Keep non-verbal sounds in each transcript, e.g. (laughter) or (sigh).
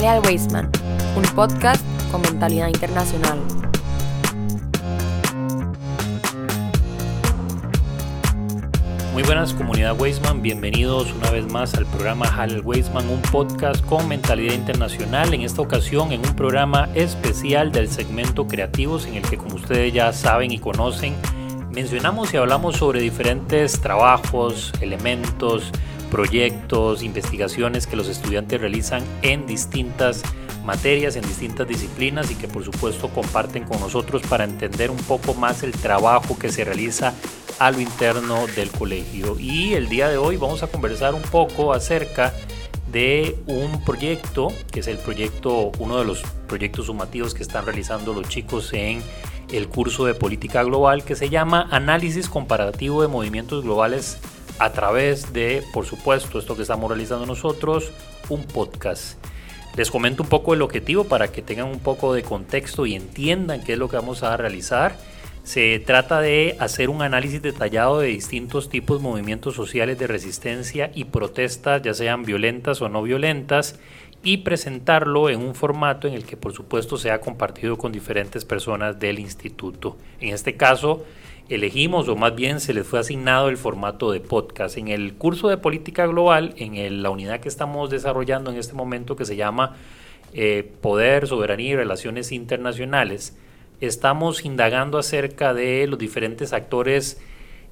Sale al Weisman, un podcast con mentalidad internacional. Muy buenas comunidad Weisman, bienvenidos una vez más al programa Hal Weisman, un podcast con mentalidad internacional, en esta ocasión en un programa especial del segmento creativos en el que como ustedes ya saben y conocen, mencionamos y hablamos sobre diferentes trabajos, elementos, proyectos, investigaciones que los estudiantes realizan en distintas materias, en distintas disciplinas y que por supuesto comparten con nosotros para entender un poco más el trabajo que se realiza a lo interno del colegio. Y el día de hoy vamos a conversar un poco acerca de un proyecto, que es el proyecto, uno de los proyectos sumativos que están realizando los chicos en el curso de política global, que se llama Análisis Comparativo de Movimientos Globales a través de, por supuesto, esto que estamos realizando nosotros, un podcast. Les comento un poco el objetivo para que tengan un poco de contexto y entiendan qué es lo que vamos a realizar. Se trata de hacer un análisis detallado de distintos tipos de movimientos sociales de resistencia y protestas, ya sean violentas o no violentas, y presentarlo en un formato en el que por supuesto sea compartido con diferentes personas del instituto. En este caso, elegimos, o más bien se les fue asignado el formato de podcast. En el curso de política global, en la unidad que estamos desarrollando en este momento que se llama eh, Poder, Soberanía y Relaciones Internacionales, estamos indagando acerca de los diferentes actores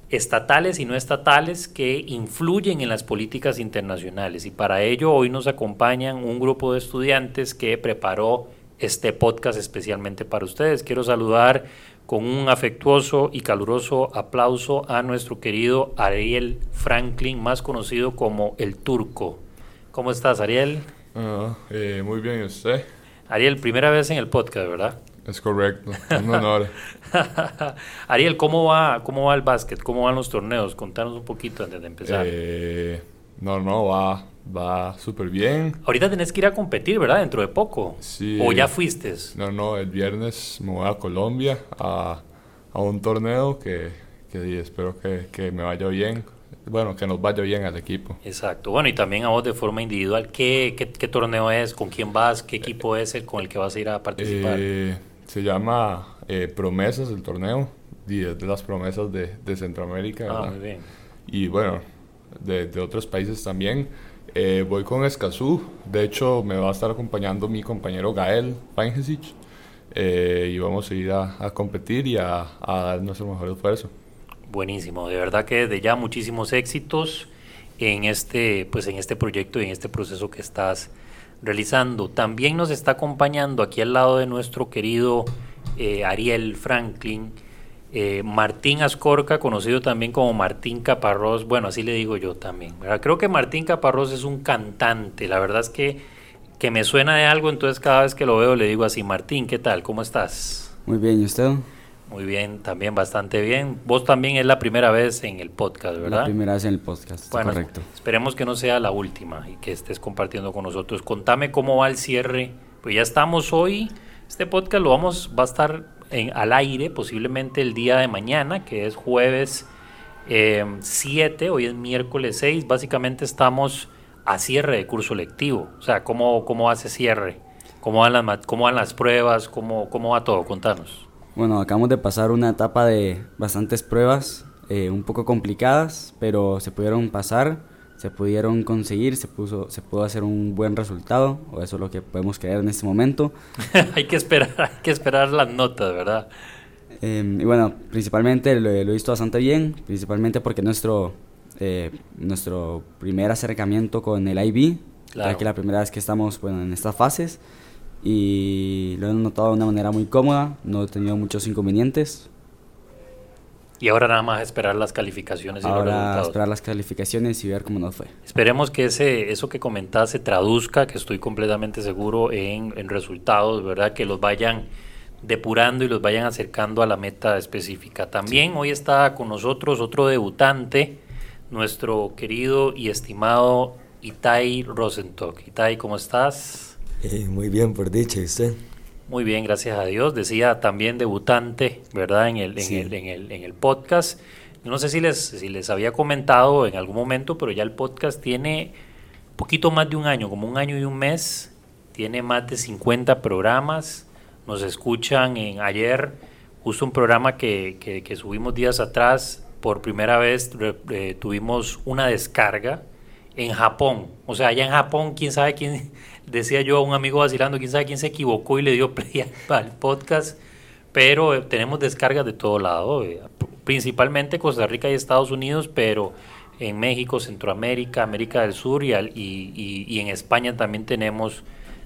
estatales y no estatales que influyen en las políticas internacionales. Y para ello hoy nos acompañan un grupo de estudiantes que preparó este podcast especialmente para ustedes. Quiero saludar con un afectuoso y caluroso aplauso a nuestro querido Ariel Franklin, más conocido como el Turco. ¿Cómo estás, Ariel? Ah, eh, muy bien, ¿y usted? Ariel, primera vez en el podcast, ¿verdad? Es correcto, un honor. (laughs) Ariel, ¿cómo va, ¿cómo va el básquet? ¿Cómo van los torneos? Contanos un poquito antes de empezar. Eh, no, no, va, va súper bien. Ahorita tenés que ir a competir, ¿verdad? Dentro de poco. Sí. ¿O ya fuiste? No, no, el viernes me voy a Colombia a, a un torneo que, que espero que, que, me vaya bien. Bueno, que nos vaya bien al equipo. Exacto. Bueno, y también a vos de forma individual, ¿qué, qué, qué torneo es? ¿Con quién vas? ¿Qué equipo es el con el que vas a ir a participar? Eh, se llama eh, Promesas el torneo, y es de las promesas de, de Centroamérica. Ah, muy bien. Y bueno, de, de otros países también. Eh, voy con Escazú, de hecho me va a estar acompañando mi compañero Gael Feingesich eh, y vamos a ir a, competir y a, dar nuestro mejor esfuerzo. Buenísimo, de verdad que de ya muchísimos éxitos en este, pues en este proyecto y en este proceso que estás realizando. También nos está acompañando aquí al lado de nuestro querido eh, Ariel Franklin, eh, Martín Ascorca, conocido también como Martín Caparrós, bueno, así le digo yo también. ¿verdad? Creo que Martín Caparrós es un cantante, la verdad es que, que me suena de algo, entonces cada vez que lo veo le digo así, Martín, ¿qué tal? ¿Cómo estás? Muy bien, ¿y usted? Muy bien, también bastante bien. Vos también es la primera vez en el podcast, ¿verdad? La primera vez en el podcast, bueno, correcto. Esperemos que no sea la última y que estés compartiendo con nosotros. Contame cómo va el cierre. Pues ya estamos hoy, este podcast lo vamos, va a estar en, al aire posiblemente el día de mañana, que es jueves eh, 7, hoy es miércoles 6. Básicamente estamos a cierre de curso lectivo. O sea, ¿cómo, cómo hace cierre? ¿Cómo van las, cómo van las pruebas? ¿Cómo, ¿Cómo va todo? Contanos. Bueno, acabamos de pasar una etapa de bastantes pruebas, eh, un poco complicadas, pero se pudieron pasar, se pudieron conseguir, se, puso, se pudo hacer un buen resultado, o eso es lo que podemos creer en este momento. (laughs) hay, que esperar, hay que esperar las notas, ¿verdad? Eh, y bueno, principalmente lo, lo, he visto bastante bien, principalmente porque nuestro, eh, nuestro primer acercamiento con el IB, Claro. ya que la primera vez que estamos bueno, en estas fases, y lo he notado de una manera muy cómoda, no he tenido muchos inconvenientes. Y ahora nada más esperar las calificaciones y los Ahora resultados. esperar las calificaciones y ver cómo nos fue. Esperemos que ese, eso que comentás se traduzca, que estoy completamente seguro en, en resultados, ¿verdad? Que los vayan depurando y los vayan acercando a la meta específica. También hoy está con nosotros otro debutante, nuestro querido y estimado Itai Rosentok. Itai, ¿cómo estás? Eh, muy bien, por dicha, ¿y usted? Muy bien, gracias a Dios. Decía también debutante, ¿verdad? En el, en Sí. el, en el, en el podcast. No sé si les, si les había comentado en algún momento, pero ya el podcast tiene poquito más de un año, como un año y un mes tiene más de 50 programas, nos escuchan en ayer, justo un programa que, que, subimos días atrás, por primera vez eh, tuvimos una descarga en Japón. O sea, allá en Japón, quién sabe quién, (laughs) decía yo a un amigo vacilando, quién sabe quién se equivocó y le dio (laughs) play al podcast. Pero eh, tenemos descargas de todo lado, eh, principalmente Costa Rica y Estados Unidos, pero en México, Centroamérica, América del Sur y, y, y en España también tenemos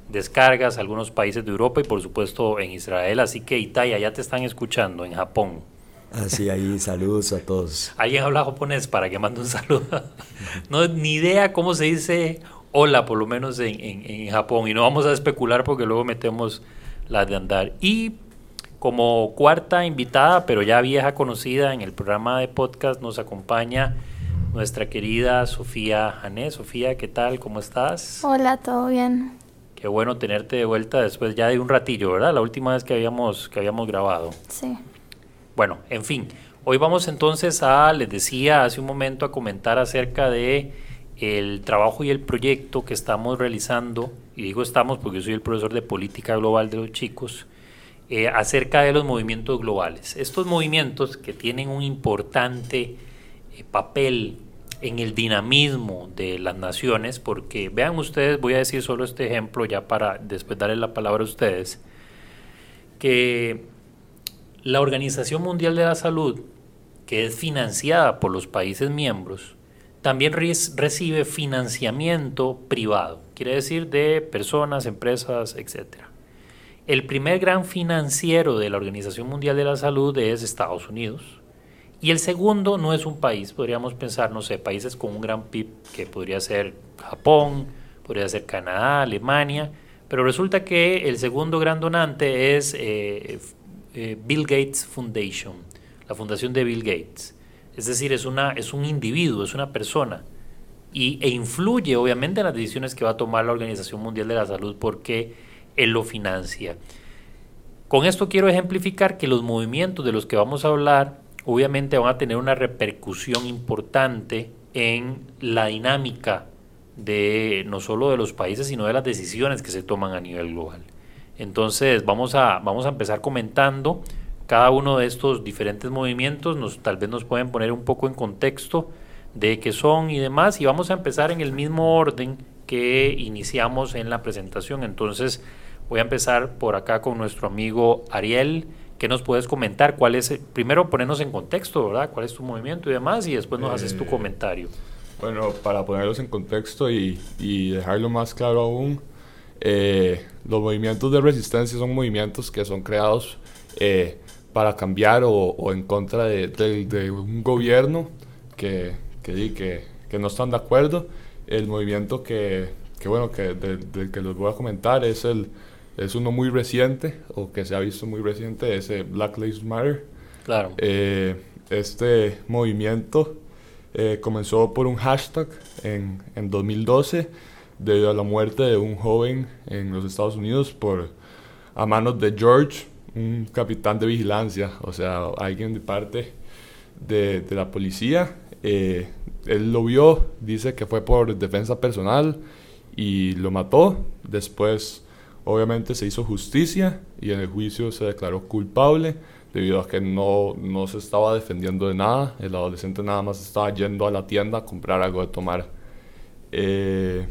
descargas, algunos países de Europa y por supuesto en Israel. Así que Italia, ya te están escuchando en Japón. Así, ahí saludos a todos. (laughs) ¿Alguien habla japonés para que mande un saludo? no, ni idea cómo se dice hola, por lo menos en, en, Japón. Y no vamos a especular porque luego metemos la de andar. Y como cuarta invitada, pero ya vieja conocida en el programa de podcast, nos acompaña nuestra querida Sofía Jané. Sofía, ¿qué tal? ¿Cómo estás? Hola, ¿todo bien? Qué bueno tenerte de vuelta después ya de un ratillo, ¿verdad? La última vez que habíamos, que habíamos grabado. Sí. Bueno, en fin, hoy vamos entonces a, les decía hace un momento, a comentar acerca de el trabajo y el proyecto que estamos realizando, y digo estamos porque yo soy el profesor de política global de los chicos, eh, acerca de los movimientos globales. Estos movimientos que tienen un importante eh, papel en el dinamismo de las naciones, porque vean ustedes, voy a decir solo este ejemplo ya para después darle la palabra a ustedes, que la Organización Mundial de la Salud, que es financiada por los países miembros, también recibe financiamiento privado, quiere decir de personas, empresas, etc. El primer gran financiero de la Organización Mundial de la Salud es Estados Unidos, y el segundo no es un país, podríamos pensar, no sé, países con un gran PIB que podría ser Japón, podría ser Canadá, Alemania, pero resulta que el segundo gran donante es eh, eh, Bill Gates Foundation, la fundación de Bill Gates. Es decir, es, una, es un individuo, es una persona. Y, e influye obviamente en las decisiones que va a tomar la Organización Mundial de la Salud porque él lo financia. Con esto quiero ejemplificar que los movimientos de los que vamos a hablar obviamente van a tener una repercusión importante en la dinámica de no solo de los países, sino de las decisiones que se toman a nivel global. Entonces vamos a, vamos a empezar comentando cada uno de estos diferentes movimientos, nos, tal vez nos pueden poner un poco en contexto de qué son y demás, y vamos a empezar en el mismo orden que iniciamos en la presentación. Entonces voy a empezar por acá con nuestro amigo Ariel ¿Qué nos puedes comentar? ¿Cuál es, primero ponernos en contexto, ¿verdad? ¿Cuál es tu movimiento y demás? Y después nos haces tu eh, comentario. Bueno, para ponerlos en contexto y, y dejarlo más claro aún, eh, los movimientos de resistencia son movimientos que son creados eh, para cambiar o, o en contra de, de, un gobierno que, que, que, que, no están de acuerdo. El movimiento que, que bueno, que del que les voy a comentar es el es uno muy reciente, o que se ha visto muy reciente, ese Black Lives Matter. Claro. Eh, este movimiento eh, comenzó por un hashtag en, en 2012 debido a la muerte de un joven en los Estados Unidos por a manos de George, un capitán de vigilancia, o sea, alguien de parte de, de la policía. Eh, él lo vio, dice que fue por defensa personal y lo mató. Después Obviamente se hizo justicia y en el juicio se declaró culpable debido a que no, no se estaba defendiendo de nada. El adolescente nada más estaba yendo a la tienda a comprar algo de tomar. Eh,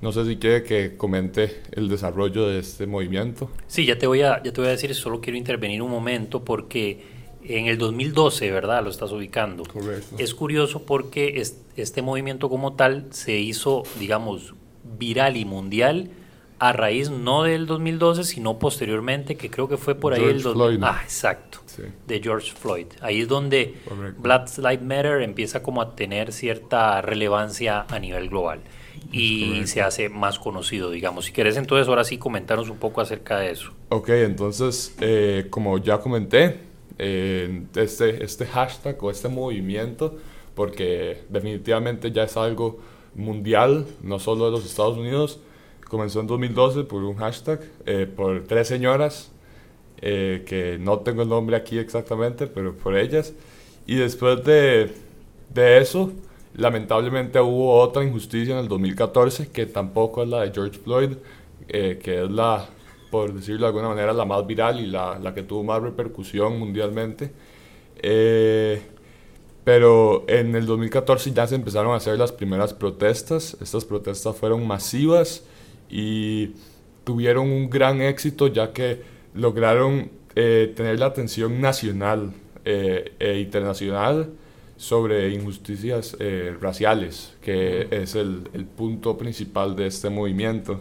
no sé si quiere que comente el desarrollo de este movimiento. Sí, ya te voy a, ya te voy a decir, solo quiero intervenir un momento porque en el 2012, ¿verdad? Lo estás ubicando. Correcto. Es curioso porque este movimiento como tal se hizo, digamos, viral y mundial a raíz no del 2012, sino posteriormente, que creo que fue por ahí el... Floyd. Ah, exacto, de George Floyd. Ahí es donde Black Lives Matter empieza como a tener cierta relevancia a nivel global y se hace más conocido, digamos. Si querés entonces ahora sí comentarnos un poco acerca de eso. Ok, entonces, eh, como ya comenté, eh, este, este hashtag o este movimiento, porque definitivamente ya es algo mundial, no solo de los Estados Unidos, comenzó en 2012 por un hashtag, eh, por tres señoras, eh, que no tengo el nombre aquí exactamente, pero por ellas. Y después de, de eso, Lamentablemente hubo otra injusticia en el 2014 que tampoco es la de George Floyd, eh, que es la, por decirlo de alguna manera, la más viral y la, la que tuvo más repercusión mundialmente. Eh, pero en el 2014 ya se empezaron a hacer las primeras protestas. Estas protestas fueron masivas y tuvieron un gran éxito ya que lograron eh, tener la atención nacional e internacional sobre injusticias eh, raciales, que es el, el, punto principal de este movimiento.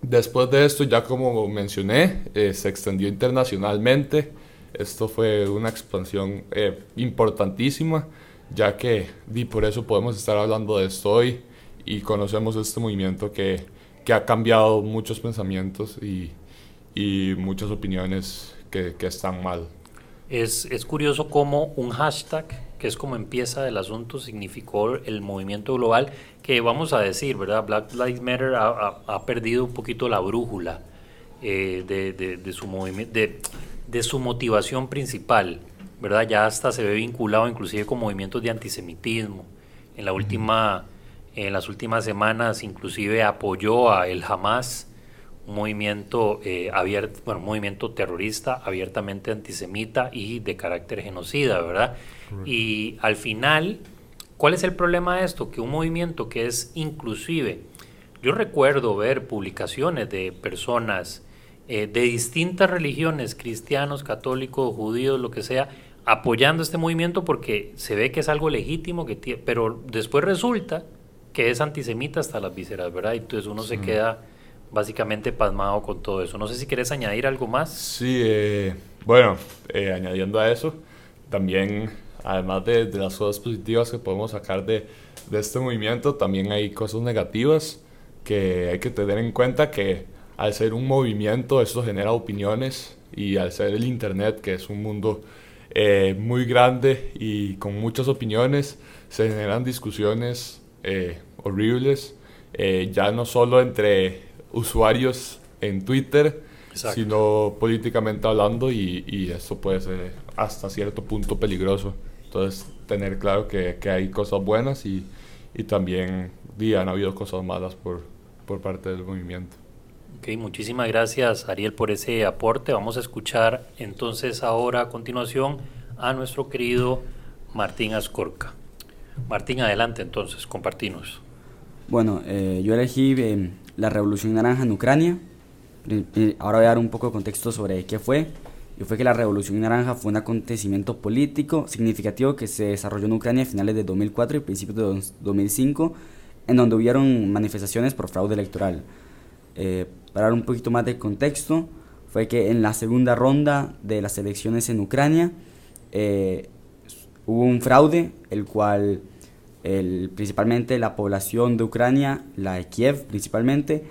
después de esto, ya como mencioné, se extendió internacionalmente. Esto fue una expansión importantísima, ya que y por eso podemos estar hablando de esto hoy y conocemos este movimiento que, que ha cambiado muchos pensamientos y, y muchas opiniones que, que están mal. Es, es, curioso cómo un hashtag, que es como empieza el asunto, significó el movimiento global, que vamos a decir, ¿verdad? Black Lives Matter ha, ha, perdido un poquito la brújula eh, de, de, de, su de, de su motivación principal, ¿verdad? Ya hasta se ve vinculado inclusive con movimientos de antisemitismo. En la última en las últimas semanas inclusive apoyó a el Hamas, movimiento, eh, abierto, bueno, movimiento terrorista abiertamente antisemita y de carácter genocida, ¿verdad? Y al final, ¿cuál es el problema de esto? Que un movimiento que es inclusive, yo recuerdo ver publicaciones de personas eh, de distintas religiones, cristianos, católicos, judíos, lo que sea, apoyando este movimiento porque se ve que es algo legítimo, que pero después resulta que es antisemita hasta las vísceras, ¿verdad? Y entonces uno se queda básicamente pasmado con todo eso. No sé si quieres añadir algo más. Sí, eh, bueno, eh, añadiendo a eso, también, además de, de, las cosas positivas que podemos sacar de, de este movimiento, también hay cosas negativas que hay que tener en cuenta que al ser un movimiento esto genera opiniones y al ser el Internet, que es un mundo eh, muy grande y con muchas opiniones, se generan discusiones eh, horribles, eh, ya no solo entre usuarios en Twitter, sino políticamente hablando y, y, esto puede ser hasta cierto punto peligroso. Entonces, tener claro que, que hay cosas buenas y, y también y han habido cosas malas por, por parte del movimiento. Ok, muchísimas gracias Ariel por ese aporte. Vamos a escuchar entonces ahora a continuación a nuestro querido Martín Ascorca. Martín, adelante entonces, compartinos. Bueno, eh, yo elegí eh, la Revolución Naranja en Ucrania. Ahora voy a dar un poco de contexto sobre qué fue. Y fue que la Revolución Naranja fue un acontecimiento político significativo que se desarrolló en Ucrania a finales de 2004 y principios de 2005, en donde hubieron manifestaciones por fraude electoral. Eh, para dar un poquito más de contexto, fue que en la segunda ronda de las elecciones en Ucrania, eh, hubo un fraude, el cual el, principalmente la población de Ucrania, la de Kiev principalmente,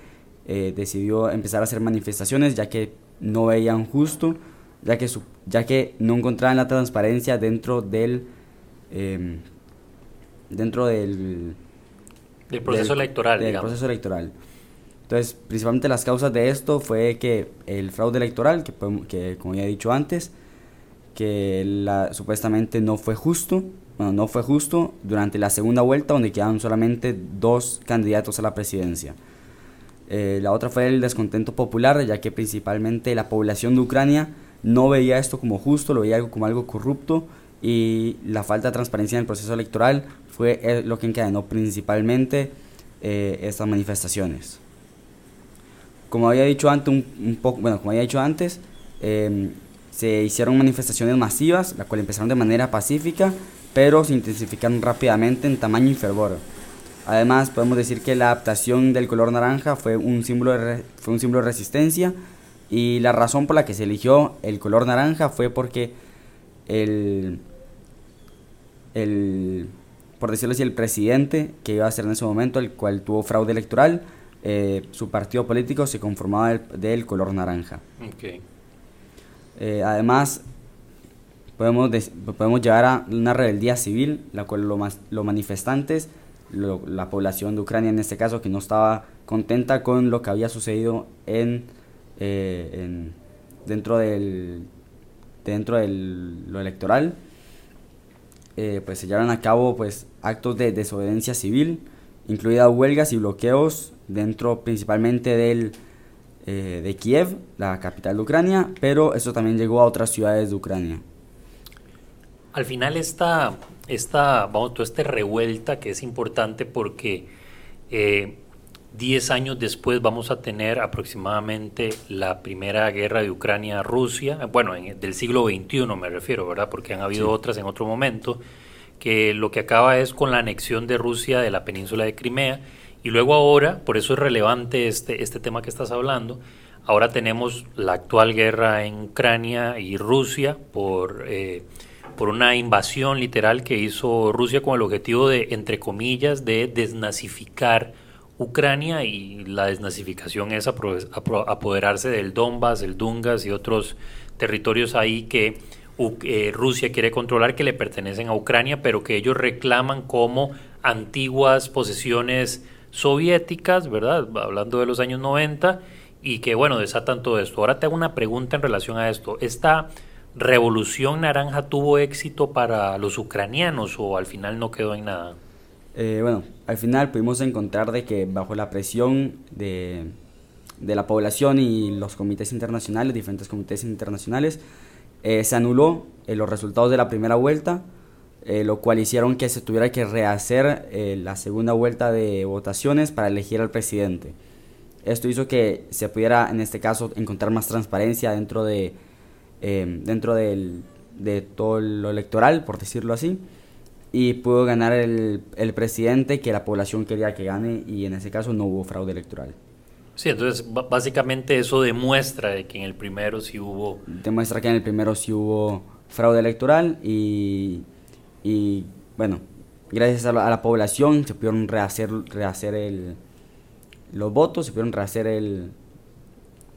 eh, decidió empezar a hacer manifestaciones ya que no veían justo, ya que, su, ya que no encontraban la transparencia dentro del... Eh, dentro del... Del proceso del, electoral, del digamos. proceso electoral. Entonces, principalmente las causas de esto fue que el fraude electoral, que, que como ya he dicho antes, que la, supuestamente no fue justo, bueno, no fue justo durante la segunda vuelta donde quedaron solamente dos candidatos a la presidencia. Eh, la otra fue el descontento popular, ya que principalmente la población de Ucrania no veía esto como justo, lo veía como algo corrupto y la falta de transparencia en el proceso electoral fue eh, lo que encadenó principalmente eh, estas manifestaciones. Como había dicho antes, un, poco, bueno, como había dicho antes, se hicieron manifestaciones masivas, las cuales empezaron de manera pacífica, pero se intensificaron rápidamente en tamaño y fervor. Además, podemos decir que la adaptación del color naranja fue un símbolo de, fue un símbolo de resistencia y la razón por la que se eligió el color naranja fue porque el, el por decirlo así, el presidente que iba a ser en ese momento, el cual tuvo fraude electoral, eh, su partido político se conformaba del, del color naranja. Okay. Eh, además, podemos, podemos llevar a una rebeldía civil, la cual lo los manifestantes, la población de Ucrania en este caso, que no estaba contenta con lo que había sucedido en, eh, en dentro del dentro de lo electoral, eh, pues se llevaron a cabo pues actos de desobediencia civil, incluidas huelgas y bloqueos dentro principalmente del, eh, de Kiev, la capital de Ucrania, pero eso también llegó a otras ciudades de Ucrania. Al final esta, esta, vamos, toda esta revuelta que es importante porque eh, 10 años después vamos a tener aproximadamente la primera guerra de Ucrania-Rusia, bueno, en, del siglo XXI me refiero, ¿verdad? Porque han habido otras en otro momento, que lo que acaba es con la anexión de Rusia de la península de Crimea, y luego ahora, por eso es relevante este, este tema que estás hablando, ahora tenemos la actual guerra en Ucrania y Rusia por... Eh, por una invasión literal que hizo Rusia con el objetivo de, entre comillas, de desnazificar Ucrania y la desnazificación es apoderarse del Donbass, el Dungas y otros territorios ahí que eh, Rusia quiere controlar que le pertenecen a Ucrania, pero que ellos reclaman como antiguas posesiones soviéticas, ¿verdad? Hablando de los años 90 y que bueno, desatan todo esto. Ahora te hago una pregunta en relación a esto. Esta revolución naranja tuvo éxito para los ucranianos o al final no quedó en nada? Eh, bueno, al final pudimos encontrar de que bajo la presión de, de la población y los comités internacionales, diferentes comités internacionales, eh, se anuló eh, los resultados de la primera vuelta, lo cual hicieron que se tuviera que rehacer la segunda vuelta de votaciones para elegir al presidente. Esto hizo que se pudiera, en este caso, encontrar más transparencia dentro de Em, dentro del, de todo lo electoral, por decirlo así, y pudo ganar el, el, presidente que la población quería que gane y en ese caso no hubo fraude electoral. Sí, entonces básicamente eso demuestra de que en el primero sí hubo... Demuestra que en el primero sí hubo fraude electoral y, y bueno, gracias a la, a la, población se pudieron rehacer, rehacer el, los votos, se pudieron rehacer el,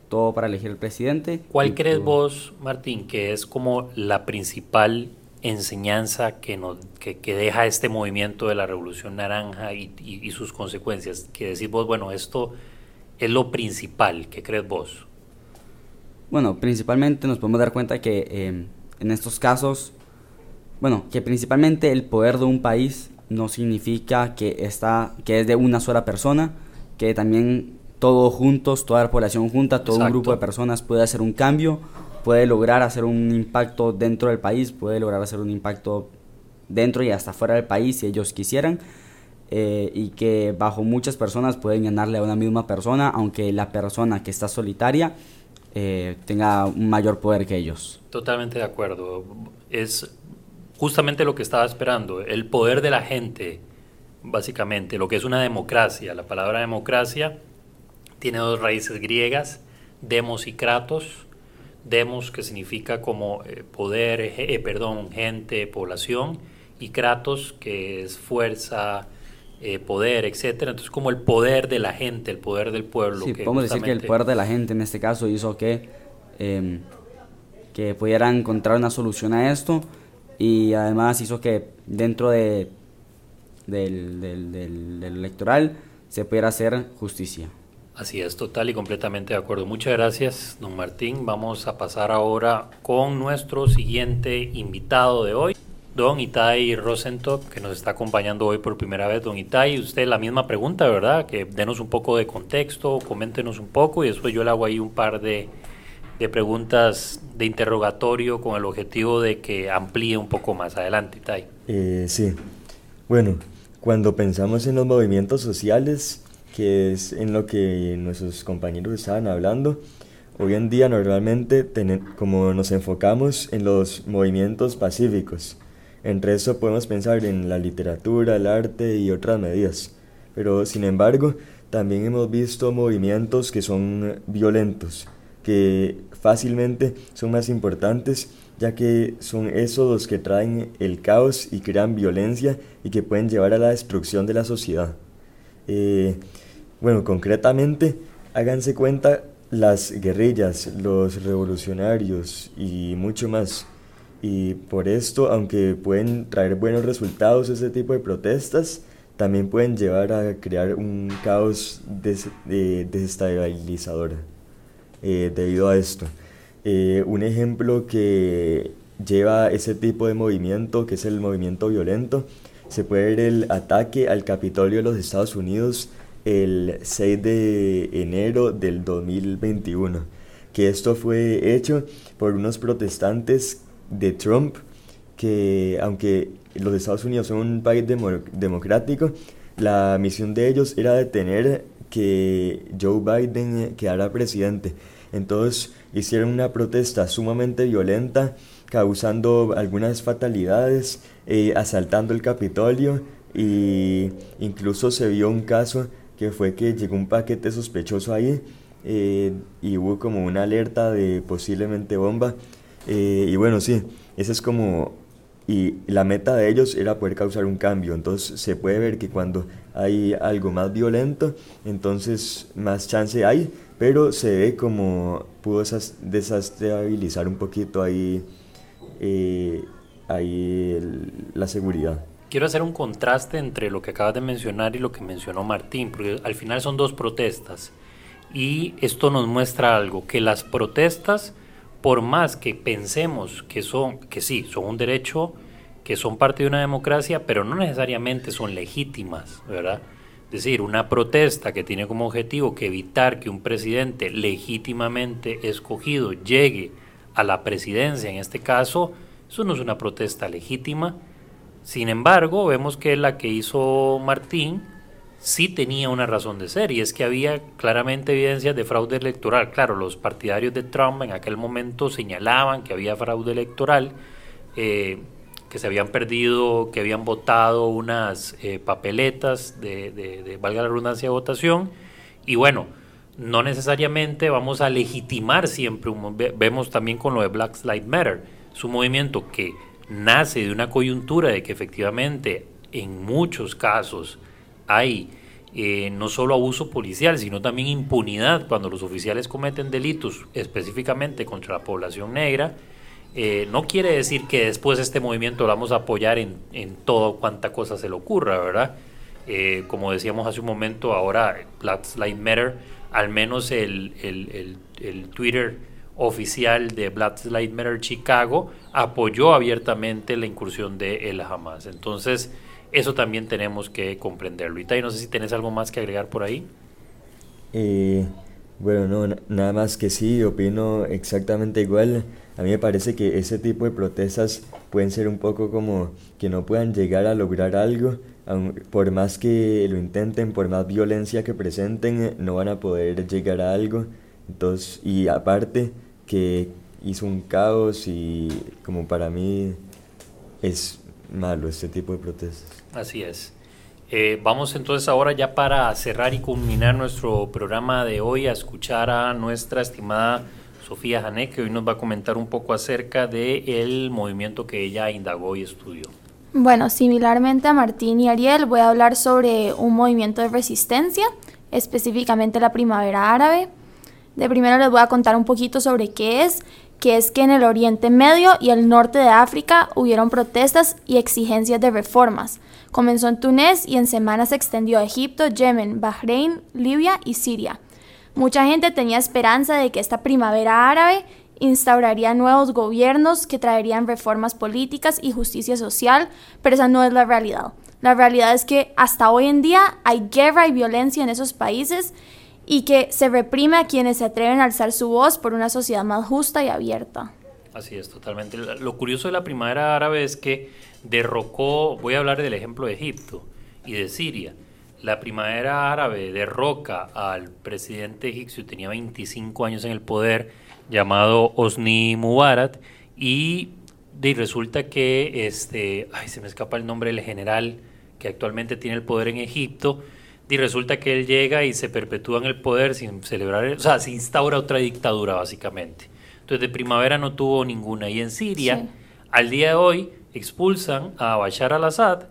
todo para elegir el presidente. ¿Cuál crees vos, Martín, que es como la principal enseñanza que, nos, que, deja este movimiento de la Revolución Naranja y, sus consecuencias? Que decís vos, bueno, esto es lo principal, ¿qué crees vos? Bueno, principalmente nos podemos dar cuenta que eh, en estos casos, bueno, que principalmente el poder de un país no significa que, está, que es de una sola persona, que también todos juntos, toda la población junta, todo un grupo de personas puede hacer un cambio, puede lograr hacer un impacto dentro del país, puede lograr hacer un impacto dentro y hasta fuera del país si ellos quisieran. Eh, y que bajo muchas personas pueden ganarle a una misma persona, aunque la persona que está solitaria eh, tenga un mayor poder que ellos. Totalmente de acuerdo. Es justamente lo que estaba esperando, el poder de la gente, básicamente, lo que es una democracia. La palabra democracia tiene dos raíces griegas, demos y kratos. Demos que significa como eh, poder, eh, perdón, gente, población, y kratos que es fuerza, eh, poder, etcétera. Entonces como el poder de la gente, el poder del pueblo. Sí, podemos decir que el poder de la gente en este caso hizo que em, que pudiera encontrar una solución a esto y además hizo que dentro de del, del, del electoral se pudiera hacer justicia. Así es, total y completamente de acuerdo. Muchas gracias, don Martín. Vamos a pasar ahora con nuestro siguiente invitado de hoy, don Itai Rosentop, que nos está acompañando hoy por primera vez. Don Itai, usted la misma pregunta, ¿verdad? Que denos un poco de contexto, coméntenos un poco y después yo le hago ahí un par de, de preguntas de interrogatorio con el objetivo de que amplíe un poco más. Adelante, Itai. Eh, sí, bueno, cuando pensamos en los movimientos sociales, que es en lo que nuestros compañeros estaban hablando. Hoy en día normalmente como nos enfocamos en los movimientos pacíficos, entre eso podemos pensar en la literatura, el arte y otras medidas. Pero sin embargo, también hemos visto movimientos que son violentos, que fácilmente son más importantes, ya que son esos los que traen el caos y crean violencia y que pueden llevar a la destrucción de la sociedad. Eh, bueno, concretamente, háganse cuenta las guerrillas, los revolucionarios y mucho más. Y por esto, aunque pueden traer buenos resultados ese tipo de protestas, también pueden llevar a crear un caos desestabilizador eh, debido a esto. Eh, un ejemplo que lleva ese tipo de movimiento, que es el movimiento violento. Se puede ver el ataque al Capitolio de los Estados Unidos el 6 de enero del 2021, que esto fue hecho por unos protestantes de Trump, que aunque los Estados Unidos son un país democrático, la misión de ellos era detener que Joe Biden quedara presidente. Entonces hicieron una protesta sumamente violenta, causando algunas fatalidades, eh, asaltando el Capitolio y incluso se vio un caso que fue que llegó un paquete sospechoso ahí eh, y hubo como una alerta de posiblemente bomba. Eh, y bueno, sí, esa es como... Y la meta de ellos era poder causar un cambio. Entonces se puede ver que cuando hay algo más violento, entonces más chance hay, pero se ve como pudo desestabilizar un poquito ahí, eh, ahí la seguridad. Quiero hacer un contraste entre lo que acabas de mencionar y lo que mencionó Martín, porque al final son dos protestas. Y esto nos muestra algo, que las protestas, por más que pensemos que son, que sí, son un derecho, que son parte de una democracia, pero no necesariamente son legítimas, ¿verdad? Es decir, una protesta que tiene como objetivo que evitar que un presidente legítimamente escogido llegue a la presidencia, en este caso, eso no es una protesta legítima, sin embargo, vemos que la que hizo Martín sí tenía una razón de ser y es que había claramente evidencias de fraude electoral. Claro, los partidarios de Trump en aquel momento señalaban que había fraude electoral, eh, que se habían perdido, que habían votado unas eh, papeletas de, de, valga la redundancia, de votación. Y bueno, no necesariamente vamos a legitimar siempre, vemos también con lo de Black Lives Matter, su movimiento que nace de una coyuntura de que efectivamente en muchos casos hay eh, no solo abuso policial, sino también impunidad cuando los oficiales cometen delitos específicamente contra la población negra. Eh, no quiere decir que después este movimiento lo vamos a apoyar en, en todo cuanta cosa se le ocurra, ¿verdad? Eh, como decíamos hace un momento, ahora Black Lives Matter, al menos el, el, el, el Twitter oficial de Black Lives Matter Chicago apoyó abiertamente la incursión de el Hamas. Entonces, eso también tenemos que comprenderlo. Y no sé si tenés algo más que agregar por ahí. Eh, bueno, no, nada más que sí, opino exactamente igual. A mí me parece que ese tipo de protestas pueden ser un poco como que no puedan llegar a lograr algo, por más que lo intenten, por más violencia que presenten, no van a poder llegar a algo. Entonces, y aparte, que hizo un caos y como para mí es malo este tipo de protestas. Así es. Eh, vamos entonces ahora ya para cerrar y culminar nuestro programa de hoy a escuchar a nuestra estimada Sofía Jané, que hoy nos va a comentar un poco acerca del el movimiento que ella indagó y estudió. Bueno, similarmente a Martín y Ariel, voy a hablar sobre un movimiento de resistencia, específicamente la primavera árabe, de primero les voy a contar un poquito sobre qué es, que es que en el Oriente Medio y el norte de África hubieron protestas y exigencias de reformas. Comenzó en Túnez y en semanas se extendió a Egipto, Yemen, Bahrein, Libia y Siria. Mucha gente tenía esperanza de que esta primavera árabe instauraría nuevos gobiernos que traerían reformas políticas y justicia social, pero esa no es la realidad. La realidad es que hasta hoy en día hay guerra y violencia en esos países y que se reprime a quienes se atreven a alzar su voz por una sociedad más justa y abierta. Así es, totalmente. Lo curioso de la primavera árabe es que derrocó, voy a hablar del ejemplo de Egipto y de Siria. La primavera árabe derroca al presidente egipcio, tenía 25 años en el poder, llamado Osni Mubarak, y, y resulta que, este, ay, se me escapa el nombre del general que actualmente tiene el poder en Egipto, y resulta que él llega y se perpetúa en el poder sin celebrar, o sea, se instaura otra dictadura básicamente. Entonces de primavera no tuvo ninguna. Y en Siria, al día de hoy, expulsan a Bashar al-Assad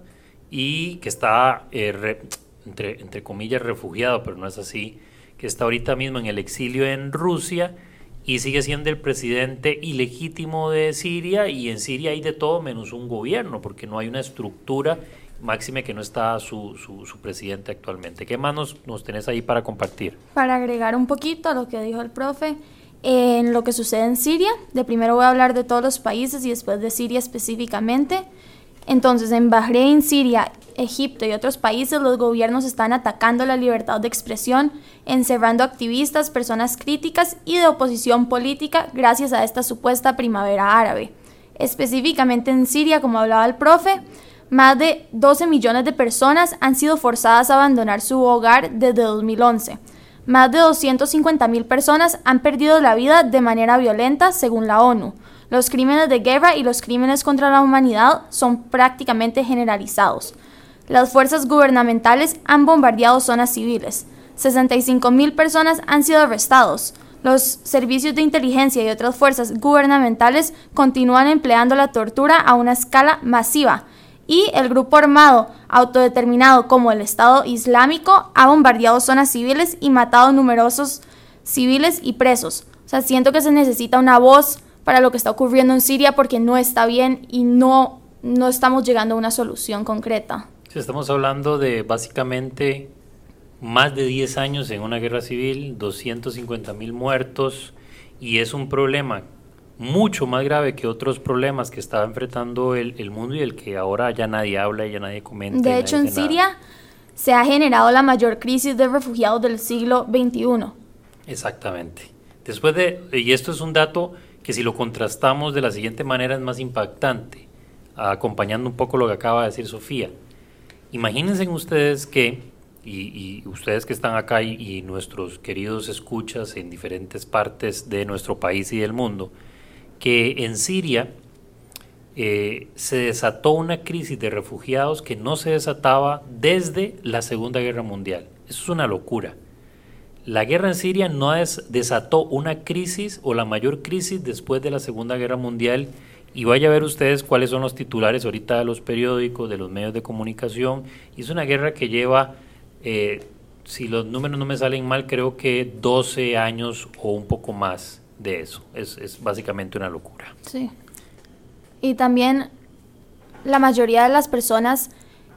y que está, eh, entre, entre comillas, refugiado, pero no es así, que está ahorita mismo en el exilio en Rusia y sigue siendo el presidente ilegítimo de Siria y en Siria hay de todo menos un gobierno porque no hay una estructura máxime que no está su, su, presidente actualmente. ¿Qué más nos, nos, tenés ahí para compartir? Para agregar un poquito a lo que dijo el profe, en lo que sucede en Siria. De primero voy a hablar de todos los países y después de Siria específicamente. Entonces, en Bahrein, Siria, Egipto y otros países, los gobiernos están atacando la libertad de expresión, encerrando activistas, personas críticas y de oposición política gracias a esta supuesta primavera árabe. Específicamente en Siria, como hablaba el profe, más de 12 millones de personas han sido forzadas a abandonar su hogar desde 2011. Más de 250 mil personas han perdido la vida de manera violenta, según la ONU. Los crímenes de guerra y los crímenes contra la humanidad son prácticamente generalizados. Las fuerzas gubernamentales han bombardeado zonas civiles. 65 mil personas han sido arrestados. Los servicios de inteligencia y otras fuerzas gubernamentales continúan empleando la tortura a una escala masiva y el grupo armado autodeterminado como el Estado Islámico ha bombardeado zonas civiles y matado numerosos civiles y presos. O sea, siento que se necesita una voz para lo que está ocurriendo en Siria porque no está bien y no, no estamos llegando a una solución concreta. Estamos hablando de básicamente más de 10 años en una guerra civil, 250 mil muertos y es un problema mucho más grave que otros problemas que estaba enfrentando el, el mundo y el que ahora ya nadie habla y ya nadie comenta. De hecho, en Siria se ha generado la mayor crisis de refugiados del siglo XXI. Exactamente. Después de, y esto es un dato que si lo contrastamos de la siguiente manera es más impactante, acompañando un poco lo que acaba de decir Sofía. Imagínense ustedes que, y, y ustedes que están acá y, y nuestros queridos escuchas en diferentes partes de nuestro país y del mundo, que en Siria eh, se desató una crisis de refugiados que no se desataba desde la Segunda Guerra Mundial. Eso es una locura. La guerra en Siria no es, desató una crisis o la mayor crisis después de la Segunda Guerra Mundial y vaya a ver ustedes cuáles son los titulares ahorita de los periódicos, de los medios de comunicación. Y es una guerra que lleva, eh, si los números no me salen mal, creo que 12 años o un poco más de eso. Es, es básicamente una locura. Sí. Y también la mayoría de las personas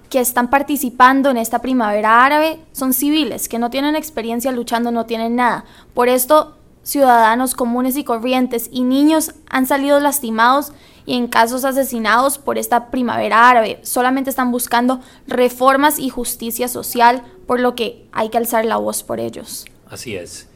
que están participando en esta primavera árabe son civiles, que no tienen experiencia luchando, no tienen nada. Por esto, ciudadanos comunes y corrientes y niños han salido lastimados y en casos asesinados por esta primavera árabe. Solamente están buscando reformas y justicia social, por lo que hay que alzar la voz por ellos. Así es.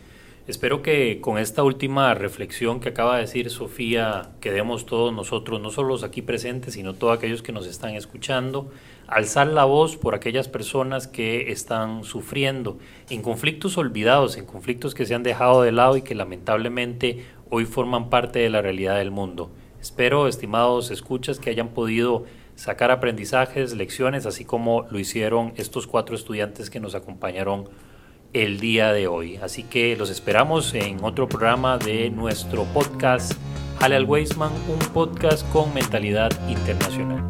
Espero que con esta última reflexión que acaba de decir Sofía, quedemos todos nosotros, no solo los aquí presentes, sino todos aquellos que nos están escuchando, alzar la voz por aquellas personas que están sufriendo en conflictos olvidados, en conflictos que se han dejado de lado y que lamentablemente hoy forman parte de la realidad del mundo. Espero, estimados escuchas, que hayan podido sacar aprendizajes, lecciones, así como lo hicieron estos cuatro estudiantes que nos acompañaron el día de hoy. Así que los esperamos en otro programa de nuestro podcast Hale al Weisman, un podcast con mentalidad internacional.